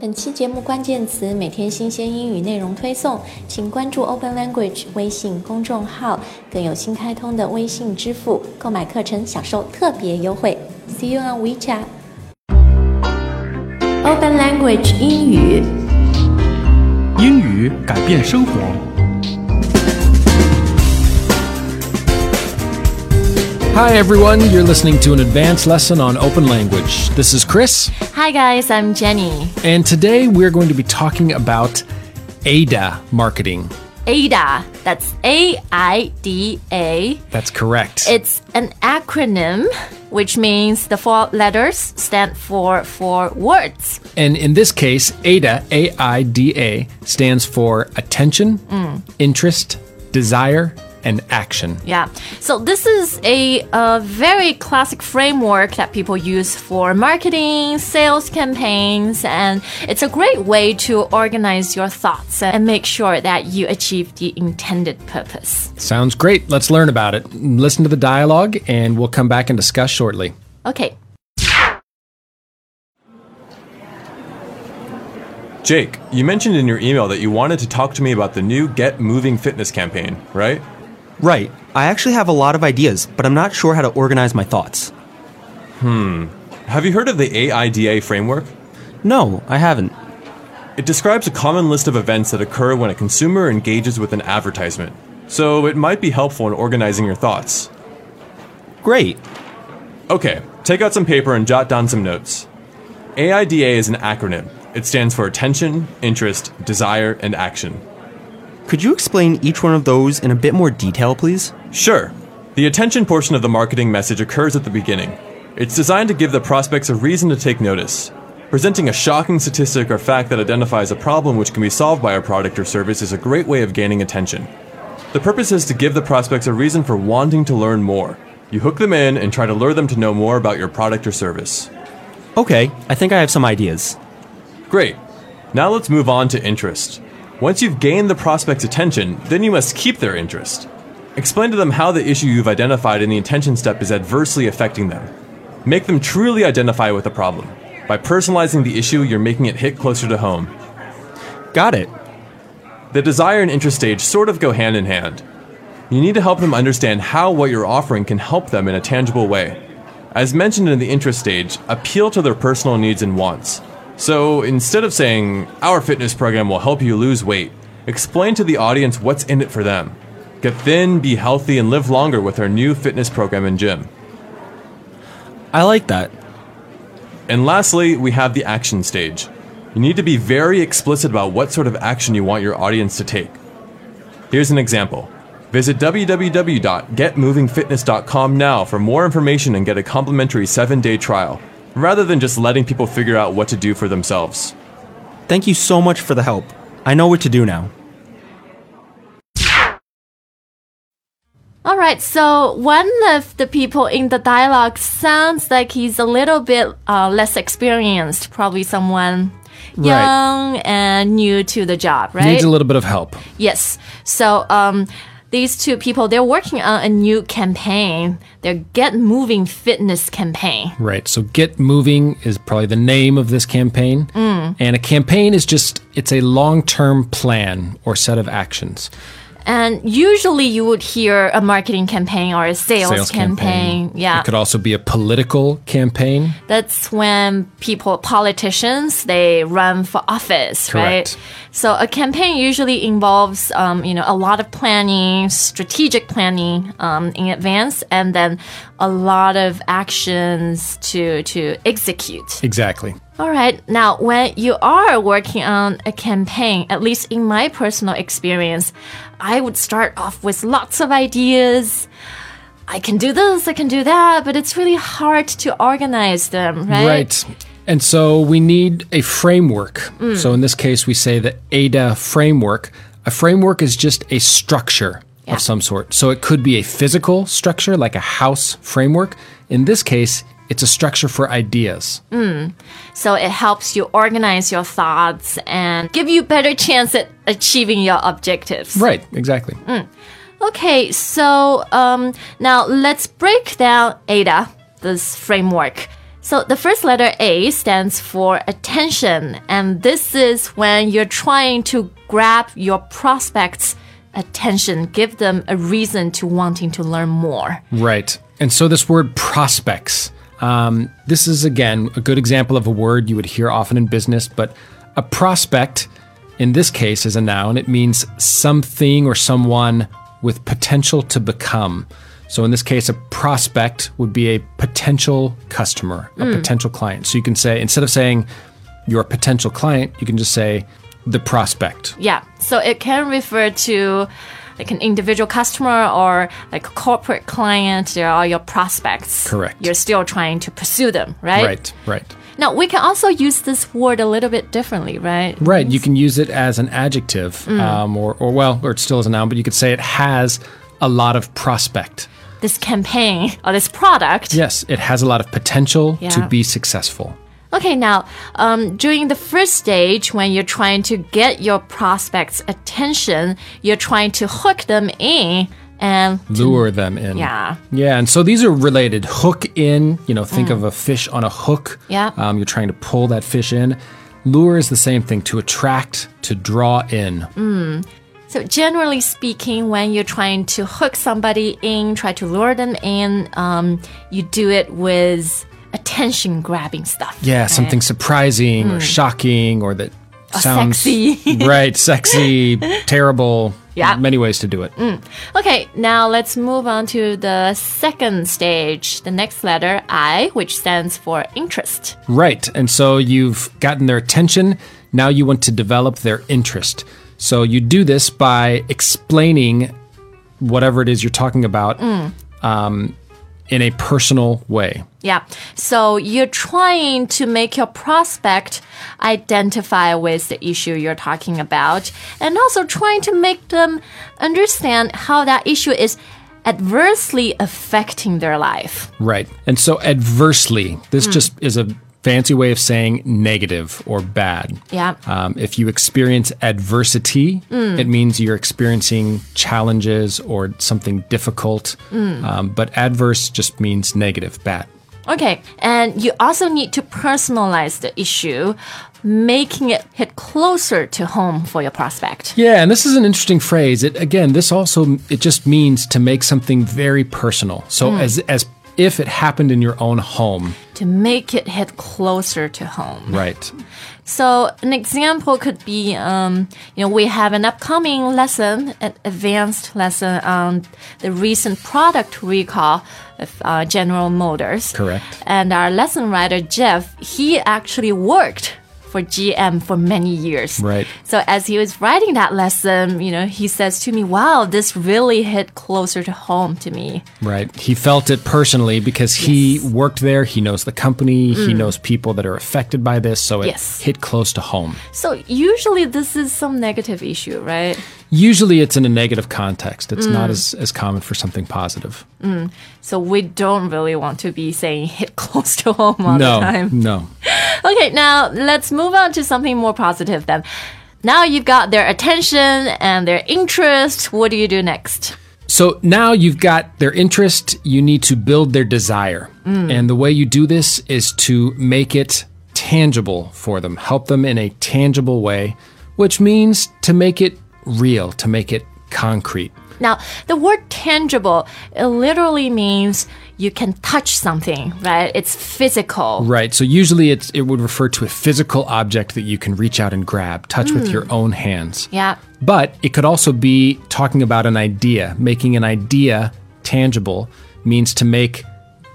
本期节目关键词每天新鲜英语内容推送，请关注 Open Language 微信公众号，更有新开通的微信支付，购买课程享受特别优惠。See you on WeChat。Open Language 英语，英语改变生活。Hi everyone, you're listening to an advanced lesson on open language. This is Chris, Hi guys, I'm Jenny. and today we're going to be talking about AIDA marketing. AIDA, that's A I D A. That's correct. It's an acronym which means the four letters stand for four words. and in this case, AIDA, A I D A, stands for attention, mm. interest, desire, and action. Yeah. So this is a, uh very classic framework that people use for marketing, sales campaigns, and it's a great way to organize your thoughts and make sure that you achieve the intended purpose. Sounds great. Let's learn about it. Listen to the dialogue, and we'll come back and discuss shortly. Okay. Jake, you mentioned in your email that you wanted to talk to me about the new Get Moving Fitness campaign, right? Right. I actually have a lot of ideas, but I'm not sure how to organize my thoughts. Hmm. Have you heard of the AIDA framework? No, I haven't. It describes a common list of events that occur when a consumer engages with an advertisement, so it might be helpful in organizing your thoughts. Great. Okay, take out some paper and jot down some notes. AIDA is an acronym. It stands for attention, interest, desire, and action. Could you explain each one of those in a bit more detail, please? Sure. The attention portion of the marketing message occurs at the beginning. It's designed to give the prospects a reason to take notice. Presenting a shocking statistic or fact that identifies a problem which can be solved by a product or service is a great way of gaining attention. The purpose is to give the prospects a reason for wanting to learn more. You hook them in and try to lure them to know more about your product or service. Okay, I think I have some ideas. Great. Now let's move on to interest. Once you've gained the prospect's attention, then you must keep their interest. Explain to them how the issue you've identified in the attention step is adversely affecting them. Make them truly identify with the problem. By personalizing the issue, you're making it hit closer to home. Got it. The desire and interest stage sort of go hand in hand. You need to help them understand how what you're offering can help them in a tangible way. As mentioned in the interest stage, appeal to their personal needs and wants. So instead of saying, Our fitness program will help you lose weight, explain to the audience what's in it for them. Get thin, be healthy, and live longer with our new fitness program and gym. I like that. And lastly, we have the action stage. You need to be very explicit about what sort of action you want your audience to take. Here's an example. Visit www.getmovingfitness.com now for more information and get a complimentary 7-day trial, rather than just letting people figure out what to do for themselves. Thank you so much for the help. I know what to do now. All right, so one of the people in the dialogue sounds like he's a little bit uh, less experienced, probably someone young and new to the job, right? Needs a little bit of help. Yes. So um, these two people, they're working on a new campaign. Their Get Moving Fitness campaign. Right. So Get Moving is probably the name of this campaign. Mm. And a campaign is just, it's a long term plan or set of actions. And usually you would hear a marketing campaign or a sales, campaign. Yeah. It could also be a political campaign. That's when people, politicians, they run for office, Correct. right? So a campaign usually involves, um, you know, a lot of planning, strategic planning um, in advance, and then a lot of actions to to execute. Exactly. All right. Now, when you are working on a campaign, at least in my personal experience, I would start off with lots of ideas. I can do this, I can do that, but it's really hard to organize them, right? Right. And so we need a framework. So in this case, we say the AIDA framework. A framework is just a structure Yeah. of some sort. So it could be a physical structure, like a house framework. In this case, it's a structure for ideas. So it helps you organize your thoughts and give you better chance at achieving your objectives. Right, exactly. Okay, so um, now let's break down AIDA, this framework. So the first letter A stands for attention, and this is when you're trying to grab your prospects' attention, give them a reason to wanting to learn more. Right. And so this word prospects, um, this is again a good example of a word you would hear often in business, but a prospect in this case is a noun. It means something or someone with potential to become. So in this case, a prospect would be a potential customer, a potential client. So you can say, instead of saying your potential client, you can just say the prospect. Yeah, so it can refer to like an individual customer or like a corporate client. They're all your prospects. Correct. You're still trying to pursue them, right? Right, right. Now, we can also use this word a little bit differently, right? Right. You can use it as an adjective, um, or, or, well, or it still is a noun, but you could say it has a lot of prospect. This campaign or this product. Yes, it has a lot of potential Yeah. to be successful. Okay, now, um, during the first stage, when you're trying to get your prospects' attention, you're trying to hook them in and Lure them in. Yeah. Yeah. And so these are related. Hook in, you know, think of a fish on a hook. Yeah. Um, you're trying to pull that fish in. Lure is the same thing to attract, to draw in. So, generally speaking, when you're trying to hook somebody in, try to lure them in, um, you do it with attention grabbing stuff. Yeah, something surprising or hmm. shocking or that sounds sexy. right, sexy, terrible. Yeah. Many ways to do it. Hmm. Okay, now let's move on to the second stage, the next letter I, which stands for interest. Right. And so you've gotten their attention. Now you want to develop their interest. So you do this by explaining whatever it is you're talking about hmm. um, in a personal way. Yeah. So you're trying to make your prospect identify with the issue you're talking about and also trying to make them understand how that issue is adversely affecting their life. Right. And so adversely, this hmm. just is a fancy way of saying negative or bad. Yeah. Um, if you experience adversity, it means you're experiencing challenges or something difficult. Um, but adverse just means negative, bad. Okay. And you also need to personalize the issue, making it hit closer to home for your prospect. Yeah, and this is an interesting phrase. It again, this also it just means to make something very personal. So as as if it happened in your own home. To make it hit closer to home. Right. So an example could be, um, you know, we have an upcoming lesson, an advanced lesson on the recent product recall of uh, General Motors. Correct. And our lesson writer Jeff, he actually worked for GM for many years. Right. So as he was writing that lesson, you know, he says to me, "Wow, this really hit closer to home to me." Right. He felt it personally because he worked there. He knows the company. He mm. knows people that are affected by this. So it Yes. hit close to home. So usually this is some negative issue, right? Usually it's in a negative context. It's not mm. as, as common for something positive. Mm. So we don't really want to be saying hit close to home all no. the time. No. Okay, now let's move on to something more positive then. Now you've got their attention and their interest. What do you do next? So now you've got their interest, you need to build their desire. Mm. And the way you do this is to make it tangible for them, help them in a tangible way, which means to make it real, to make it concrete. Now, the word tangible, it literally means you can touch something, right? It's physical. Right. So usually it's, it would refer to a physical object that you can reach out and grab, touch with hmm. your own hands. Yeah. But it could also be talking about an idea. Making an idea tangible means to make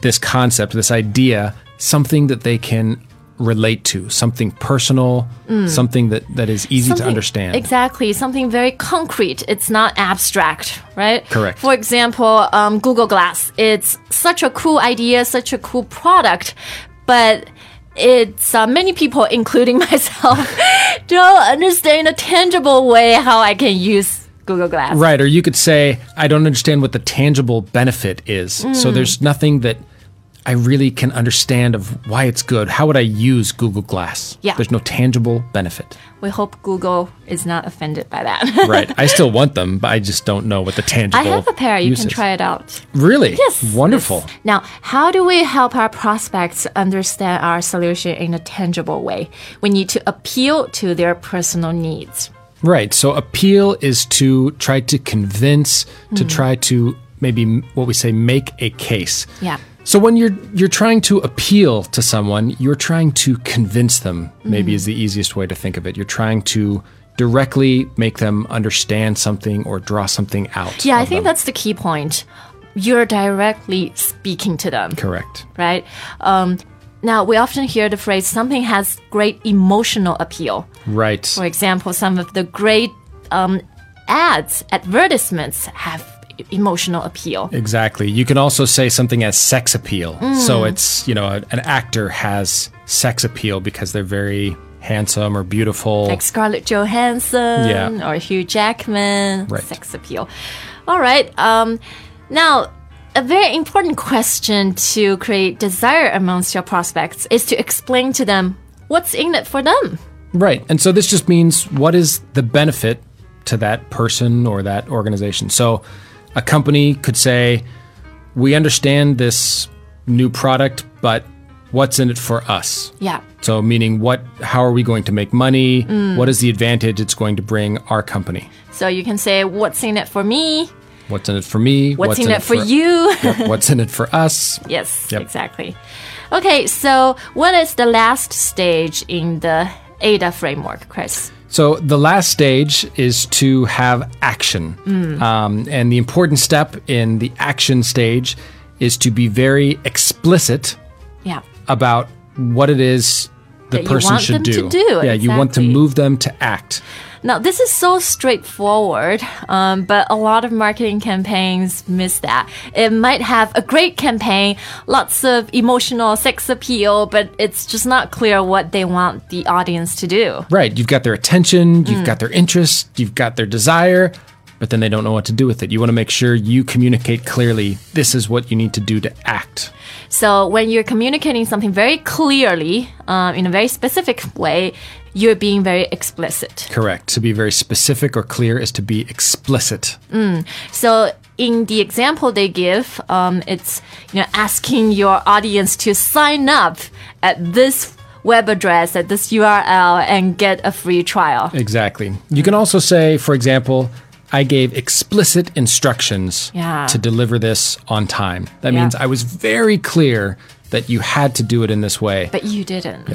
this concept, this idea, something that they can relate to, something personal, something that, that is easy to understand. Exactly, something very concrete. It's not abstract, right? Correct. For example, um, Google Glass. It's such a cool idea, such a cool product, but it's uh, many people, including myself, don't understand a tangible way how I can use Google Glass. Right. Or you could say, I don't understand what the tangible benefit is. Mm. So there's nothing that I really can understand of why it's good. How would I use Google Glass? Yeah. There's no tangible benefit. We hope Google is not offended by that. Right. I still want them, but I just don't know what the tangible I have a pair. You can is. try it out. Really? Yes. Wonderful. yes. Now, how do we help our prospects understand our solution in a tangible way? We need to appeal to their personal needs. Right. So appeal is to try to convince, to mm. try to maybe what we say make a case. Yeah. So when you're you're trying to appeal to someone, you're trying to convince them. Maybe is the easiest way to think of it. You're trying to directly make them understand something or draw something out. Yeah, I think them. that's the key point. You're directly speaking to them, correct. right? Um, now, we often hear the phrase something has great emotional appeal. Right. For example, some of the great um, ads, advertisements have emotional appeal. Exactly. You can also say something as sex appeal. Mm. So it's, you know, an actor has sex appeal because they're very handsome or beautiful. Like Scarlett Johansson Yeah. or Hugh Jackman, Right. sex appeal. All right. Um, now, a very important question to create desire amongst your prospects is to explain to them what's in it for them. Right. And so this just means what is the benefit to that person or that organization. So a company could say, we understand this new product, but what's in it for us? Yeah. So meaning what how are we going to make money? Mm. What is the advantage it's going to bring our company? So you can say, what's in it for me? What's in it for me? What's, in, it for, you? Yep, what's in it for us? yes, Yep. exactly. Okay, so what is the last stage in the AIDA framework, Chris? So the last stage is to have action. Mm. Um, and the important step in the action stage is to be very explicit Yeah. about what it is the person want should them do. to do, Yeah, you want to move them to act. Now, this is so straightforward, um, but a lot of marketing campaigns miss that. It might have a great campaign, lots of emotional sex appeal, but it's just not clear what they want the audience to do. Right. You've got their attention, Mm. you've got their interest, you've got their desire, but then they don't know what to do with it. You want to make sure you communicate clearly this is what you need to do to act. So, when you're communicating something very clearly, um, in a very specific way, you're being very explicit. Correct. To be very specific or clear is to be explicit. So in the example they give, um, it's you know asking your audience to sign up at this web address at this URL and get a free trial. Exactly. You can also say, for example, I gave explicit instructions Yeah. to deliver this on time. That Yeah. means I was very clear that you had to do it in this way. But you didn't.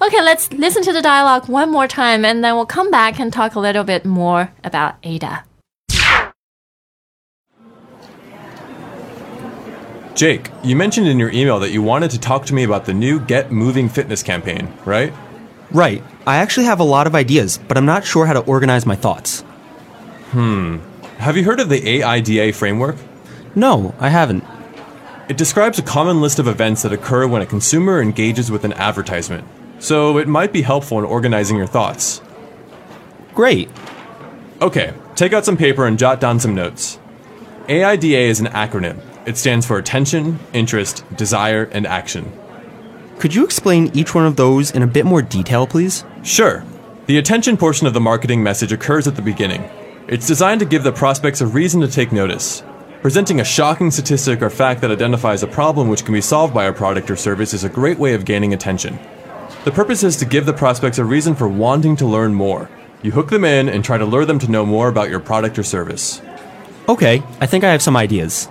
Okay, let's listen to the dialogue one more time and then we'll come back and talk a little bit more about AIDA. Jake, you mentioned in your email that you wanted to talk to me about the new Get Moving Fitness campaign, right? Right. I actually have a lot of ideas, but I'm not sure how to organize my thoughts. Hmm. Have you heard of the AIDA framework? No, I haven't. It describes a common list of events that occur when a consumer engages with an advertisement, so it might be helpful in organizing your thoughts. Great. Okay, take out some paper and jot down some notes. AIDA is an acronym. It stands for attention, interest, desire, and action. Could you explain each one of those in a bit more detail, please? Sure. The attention portion of the marketing message occurs at the beginning. It's designed to give the prospects a reason to take notice. Presenting a shocking statistic or fact that identifies a problem which can be solved by a product or service is a great way of gaining attention. The purpose is to give the prospects a reason for wanting to learn more. You hook them in and try to lure them to know more about your product or service. Okay, I think I have some ideas.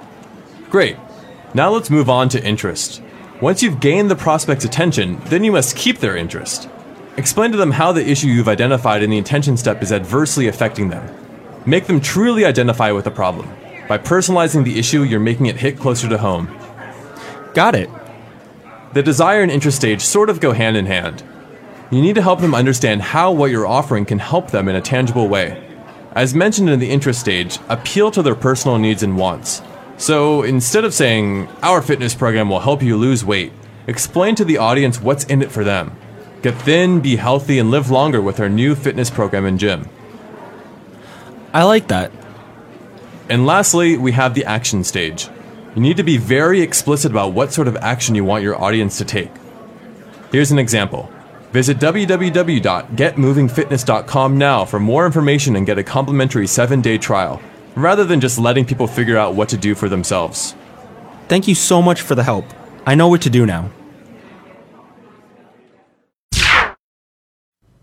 Great. Now let's move on to interest. Once you've gained the prospect's attention, then you must keep their interest. Explain to them how the issue you've identified in the attention step is adversely affecting them. Make them truly identify with the problem. By personalizing the issue, you're making it hit closer to home. Got it. The desire and interest stage sort of go hand in hand. You need to help them understand how what you're offering can help them in a tangible way. As mentioned in the interest stage, appeal to their personal needs and wants. So instead of saying, Our fitness program will help you lose weight, explain to the audience what's in it for them. Get thin, be healthy, and live longer with our new fitness program and gym. I like that. And lastly, we have the action stage. You need to be very explicit about what sort of action you want your audience to take. Here's an example. Visit www.getmovingfitness.com now for more information and get a complimentary 7-day trial, rather than just letting people figure out what to do for themselves. Thank you so much for the help. I know what to do now.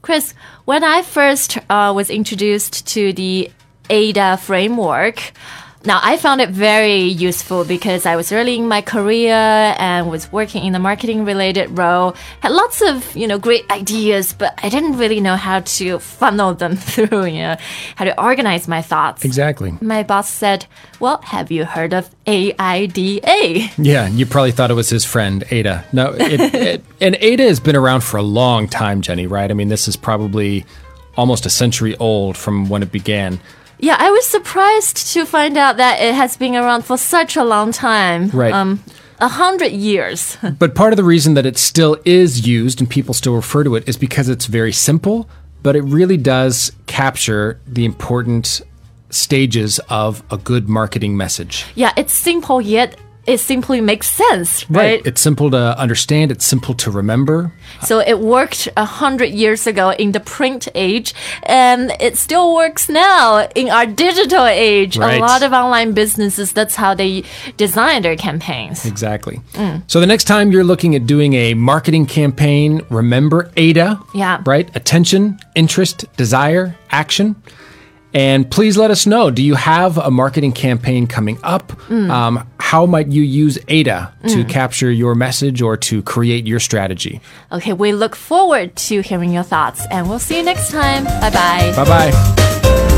Chris, when I first uh, was introduced to the AIDA framework, now I found it very useful because I was early in my career and was working in a marketing related role. Had lots of, you know, great ideas, but I didn't really know how to funnel them through, you know, how to organize my thoughts. Exactly. My boss said, "Well, have you heard of AIDA?" Yeah, you probably thought it was his friend Ada. No, it, it, and Ada has been around for a long time, Jenny. Right? I mean, this is probably almost a century old from when it began. Yeah, I was surprised to find out that it has been around for such a long time. Right. Um, a hundred years. But part of the reason that it still is used and people still refer to it is because it's very simple, but it really does capture the important stages of a good marketing message. yeah, it's simple yet it simply makes sense, right? It's simple to understand, it's simple to remember. So it worked a hundred years ago in the print age, and it still works now in our digital age. Right. A lot of online businesses, that's how they design their campaigns. Exactly. So the next time you're looking at doing a marketing campaign, remember AIDA. Yeah. Right? Attention, interest, desire, action. And please let us know do you have a marketing campaign coming up? Um, how might you use AIDA to mm. capture your message or to create your strategy? Okay, we look forward to hearing your thoughts, and we'll see you next time. Bye bye. Bye bye.